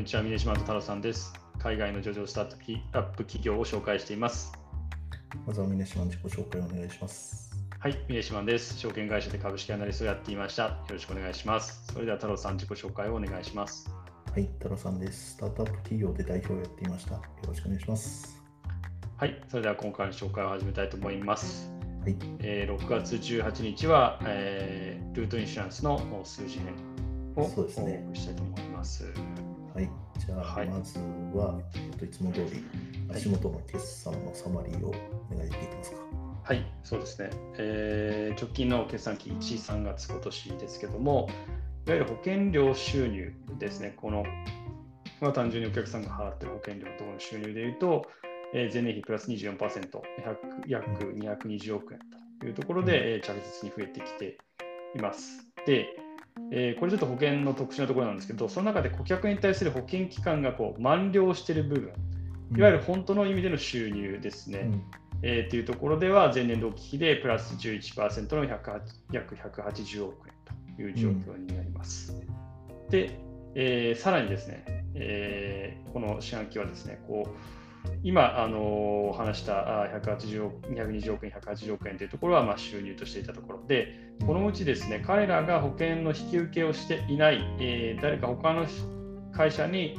んにちは、峰島太郎さんです。海外の上場スタートアップ企業を紹介しています。まずは峰島の自己紹介をお願いします。はい、峰島です。証券会社で株式アナリストをやっていました。よろしくお願いします。それでは太郎さん、自己紹介をお願いします。はい、太郎さんです。スタートアップ企業で代表をやっていました。よろしくお願いします。はい、それでは今回の紹介を始めたいと思います。はい、えー6月18日は、えールートインシュランスの数字編をお送そうですねりしたいと思います。はい、じゃあ、はいまずは、えっと、いつも通り足元の決算のサマリーをお願いできますか。はい、そうですね。えー直近の決算期1、3月今年ですけども、いわゆる保険料収入ですね、この、まあ、単純にお客さんが払っている保険料のところの収入でいうと、えー前年比プラス24%、100約220億円というところで、えー着実に増えてきています。で、えーこれちょっと保険の特殊なところなんですけど、その中で顧客に対する保険期間がこう満了している部分、いわゆる本当の意味での収入ですね。うんえーというところでは前年同期比でプラス11%の108約180億円という状況になります。で、えーさらにですね、えーこの四半期はですね、こう今、あのー話したあー180億220億円、180億円というところはまあ収入としていたところで、このうちですね、彼らが保険の引き受けをしていない、えー誰か他の会社に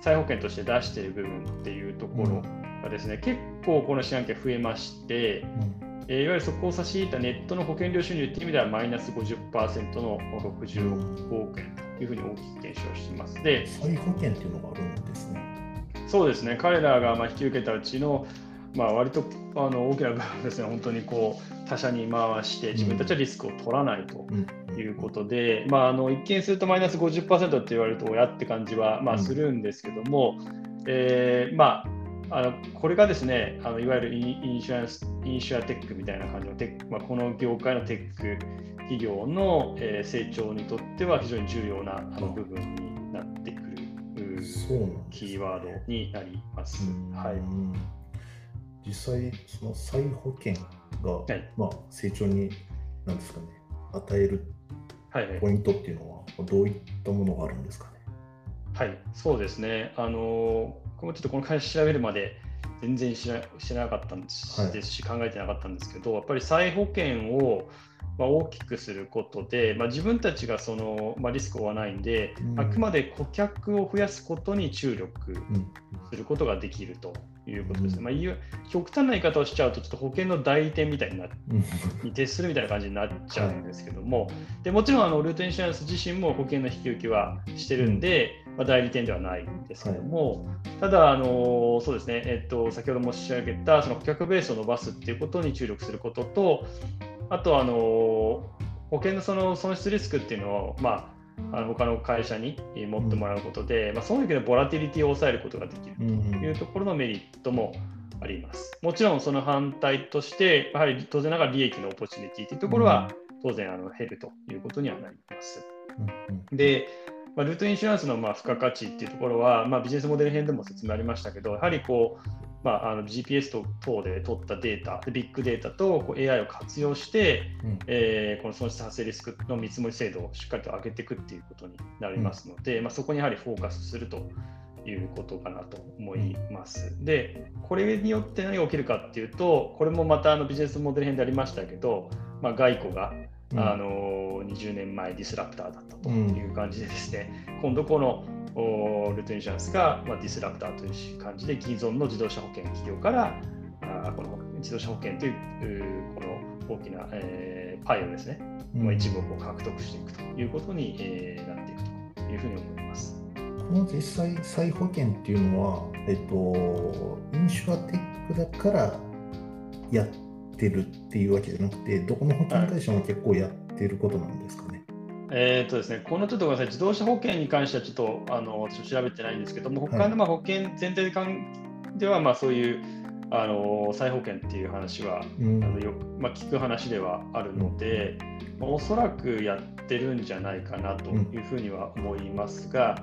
再保険として出している部分っていうところがですね、結構この四半期は増えまして、うんえーいわゆるそこを差し引いたネットの保険料収入という意味ではマイナス50%の65億円というふうに大きく減少しています。で、再保険っていうのがあるんですね。そうですね、彼らがまあ引き受けたうちの、まあ、割とあの大きな部分ですね、本当にこう他社に回して、自分たちはリスクを取らないとうん。いうことで、まあ、あの一見するとマイナス50%って言われると、親って感じは、まあ、うん。するんですけども、えーまあ、あのこれがですね、あのいわゆるインインシュランス、インシュアテックみたいな感じのテック、まあ、この業界のテック企業の、えー成長にとっては非常に重要なあの部分になってくる。うキーワードになります。うんはい。実際、その再保険が、はいまあ、成長に、なんですかね、与えるはい、はいポイントっていうのは、どういったものがあるんですかね？はい、そうですね。あのこのちょっとこの会社調べるまで全然知ら知らなかったんです,、し、考えてなかったんですけど、やっぱり再保険を、まあ、大きくすることで、まあ、自分たちがその、まあ、リスクを負わないんで、うん。あくまで顧客を増やすことに注力うんすることができるということです。ね。うん。まあ、いう極端な言い方をしちゃうと、ちょっと保険の代理店みたいになに徹するみたいな感じになっちゃうんですけども、でもちろんあのルートインシュランス自身も保険の引き受けはしてるんで、まあ、代理店ではないんですけども、ただあの、そうですね、えっと、先ほど申し上げたその顧客ベースを伸ばすっていうことに注力することと、あとあの保険のその損失リスクっていうのを、まあ、あの他の会社にえー持ってもらうことで、まあ、その時のボラティリティを抑えることができる。うんというところのメリットもあります。もちろんその反対として、やはり当然ながら利益のオポチュニティというところは当然あの減るということにはなります。うんで、まあ、ルートインシュランスのまあ付加価値っていうところは、まあ、ビジネスモデル編でも説明ありましたけど、やはりこう、まあ、あの GPS と等で取ったデータ、でビッグデータとこう AI を活用して、うん。えーこの損失発生リスクの見積もり精度をしっかりと上げていくっていうことになりますので、まあ、そこにやはりフォーカスするということかなと思います。で、これによって何が起きるかっていうと、これもまたあのビジネスモデル編でありましたけど、まあ、外交が、うんあの20年前ディスラプターだったという感じでですね、今度このおルートインシュランスが、まあ、ディスラプターという感じで既存の自動車保険企業からあーこの自動車保険というこの大きな、えーパイをですね、うん。まあ、一部を獲得していくということに、えーなっていくというふうに思います。この実際再保険っていうのは、えっと、インシュアテックだからやってるっていうわけじゃなくて、どこの保険会社も結構やってることなんですかね？えーとですね、このちょっとごめんなさい、自動車保険に関してはちょっとあの私調べてないんですけども、他のまあ保険全体で関では、まあ、そういうあの再保険っていう話はうん。あのよく、まあ、聞く話ではあるので、まあおそらくやってるんじゃないかなというふうには思いますが、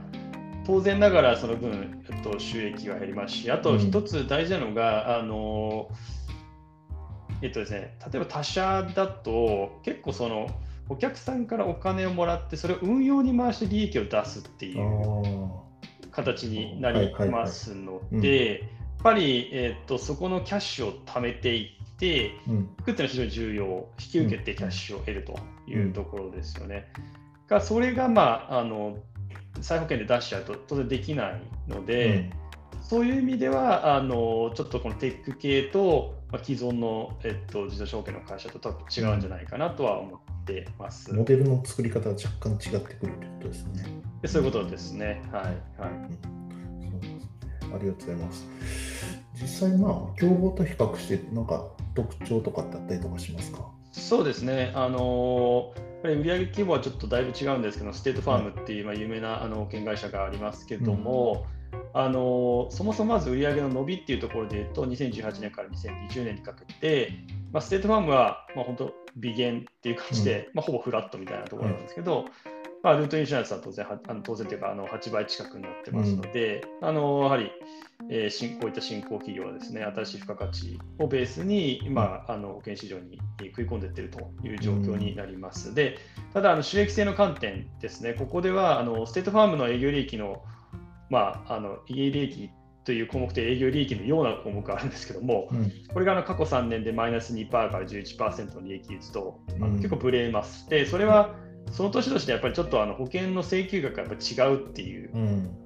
当然ながらその分、えっと、収益が減りますし、あと一つ大事なのが、あのえっとですね、例えば他社だと結構そのお客さんからお金をもらってそれを運用に回して利益を出すっていうあ形になりますので、やっぱり、えーと、そこのキャッシュを貯めていって、うん、っていうのは非常に重要、引き受けてキャッシュを得るというところですよね。がそれが、まあ、あの再保険で出しちゃうと当然できないので、うん、そういう意味ではあのちょっとこのテック系と、まあ、既存の、えっと、自動車保険の会社と違うんじゃないかなとは思ってます。モデルの作り方は若干違ってくるということですね。そういうことですね。はい。はい、うん、そうですね。ありがとうございます。実際、まあ、競合と比較して、なんか特徴とかってあったりとかしますか？そうですね。あのー売上規模はちょっとだいぶ違うんですけど、 State Farm っていうまあ有名なあの保険会社がありますけども、うん、あのそもそもまず売上の伸びっていうところでいうと、2018年から2020年にかけて、まあ、 State Farm はまあ本当、微減っていう感じで、うん、まあ、ほぼフラットみたいなところなんですけど、まあ、 Root Insurance は当然、あの当然というかあの8倍近くになってますので、うん、あのやはり、えー、こういった新興企業はですね、新しい付加価値をベースに、まあ、あの保険市場に食い込んでいっているという状況になります。うん、で、ただあの収益性の観点ですね、ここではあの State Farm の営業利益の、まあ、あの営業利益という項目で営業利益のような項目があるんですけども、うん、これがあの過去3年でマイナス2%から11%の利益率と、あの結構ブレます。で、それはその年としてやっぱりちょっとあの保険の請求額がやっぱ違うっていう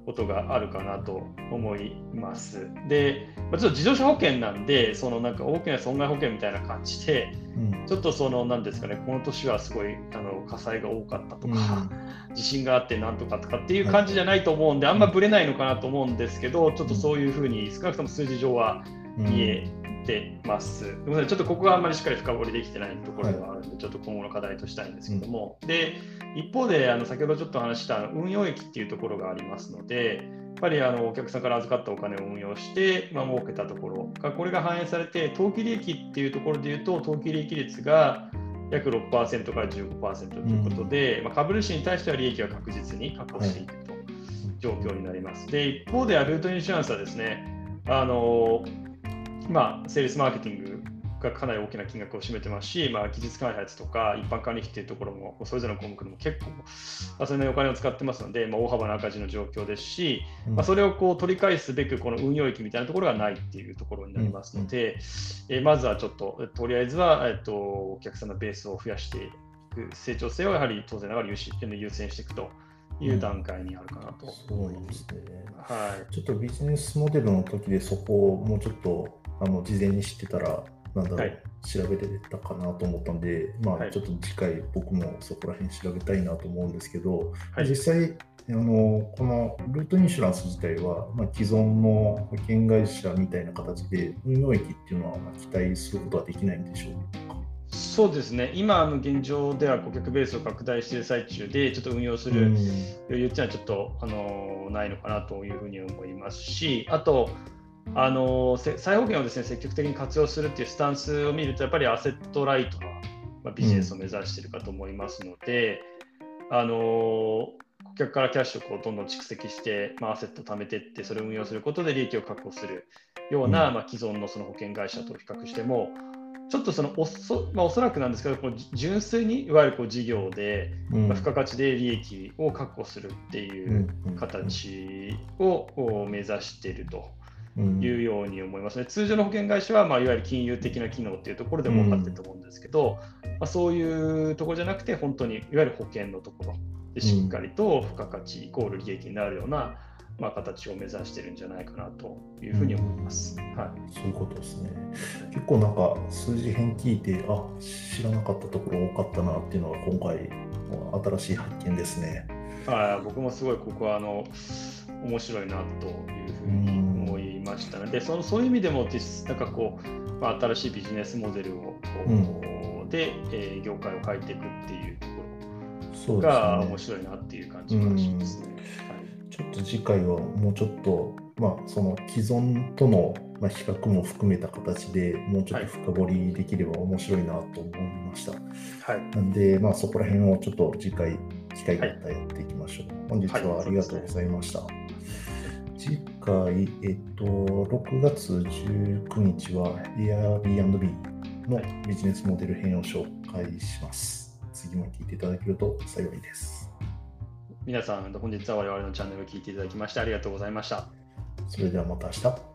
ことがあるかなと思います。で、まあ、ちょっと自動車保険なんで、そのなんか大きな損害保険みたいな感じで、ちょっとそのなんですかね、この年はすごいあの火災が多かったとか、地震があってなんとかとかっていう感じじゃないと思うんで、あんまぶれないのかなと思うんですけど、ちょっとそういうふうに少なくとも数字上は見えてます。ごめんなさい、ちょっとここがあんまりしっかり深掘りできてないところではあるちょっと今後の課題としたいんですけども、うん、で一方であの先ほどちょっと話した運用益っていうところがありますので、やっぱりあのお客さんから預かったお金を運用して、まあ、儲けたところが、これが反映されて、当期利益っていうところでいうと、当期利益率が約6%から15%ということで、うん、まあ、株主に対しては利益は確実に確保していくという状況になります。で、一方ではルートインシュランスはですね、あのまあ、セールスマーケティングがかなり大きな金額を占めてますし、まあ、技術開発とか一般管理費っていうところも、それぞれの項目でも結構、それなりお金を使ってますので、まあ、大幅な赤字の状況ですし、うん、まあ、それをこう取り返すべく、この運用益みたいなところがないっていうところになりますので、うん、えまずはちょっと、とりあえずは、えっと、お客さんのベースを増やしていく、成長性をやはり当然ながら優優先していくと。いう段階にあるかなと。思います、ね、はい、ちょっとビジネスモデルの時でそこをもうちょっとあの事前に知ってたら、なんだろう、はい、調べれたかなと思ったんで、まあ、ちょっと次回、僕もそこら辺調べたいなと思うんですけど、はい、実際、あのこのルートインシュランス自体は、まあ、既存の保険会社みたいな形で、運用益っていうのは期待することはできないんでしょうか？そうですね、今の現状では顧客ベースを拡大している最中で、ちょっと運用する余裕っていうのはちょっと、あのないのかなというふうに思いますし、あと、あの再保険をですね積極的に活用するっていうスタンスを見ると、やっぱりアセットライトな、まあ、ビジネスを目指しているかと思いますので、うん、あの顧客からキャッシュをこうどんどん蓄積して、まあ、アセットを貯めていって、それを運用することで利益を確保するような、うん、まあ、既存のその保険会社と比較しても、ちょっとそのおそ,、まあ、おそらくなんですけど、こう純粋にいわゆるこう事業で、うん、まあ、付加価値で利益を確保するっていう形を目指していると。いうように思いますね。通常の保険会社は、まあ、いわゆる金融的な機能っていうところで儲かってると思うんですけど、まあ、そういうところじゃなくて、本当にいわゆる保険のところでしっかりと付加価値イコール利益になるような、まあ、形を目指してるんじゃないかなというふうに思います。はい、そういうことですね。結構なんか数字編聞いて、あ知らなかったところ多かったなっていうのが今回新しい発見ですね。はい、僕もすごいここはあの面白いなというふうにました。ので、そのそういう意味でも実なんかこう、まあ、新しいビジネスモデルをこう、うん、で、えー、業界を変えていくっていうところが面白いなっていう感じがしますね。ちょっと次回はもうちょっと、まあ、その既存とのまあ、比較も含めた形でもうちょっと深掘りできれば面白いなと思いました。はい、なんで、まあ、そこら辺をちょっと次回、機会があったらやっていきましょう。はい、本日はありがとうございました。はい。次回、えっと、6月19日は Airbnb のビジネスモデル編を紹介します。次も聞いていただけると幸いです。皆さん、本日は我々のチャンネルを聞いていただきましてありがとうございました。それではまた明日。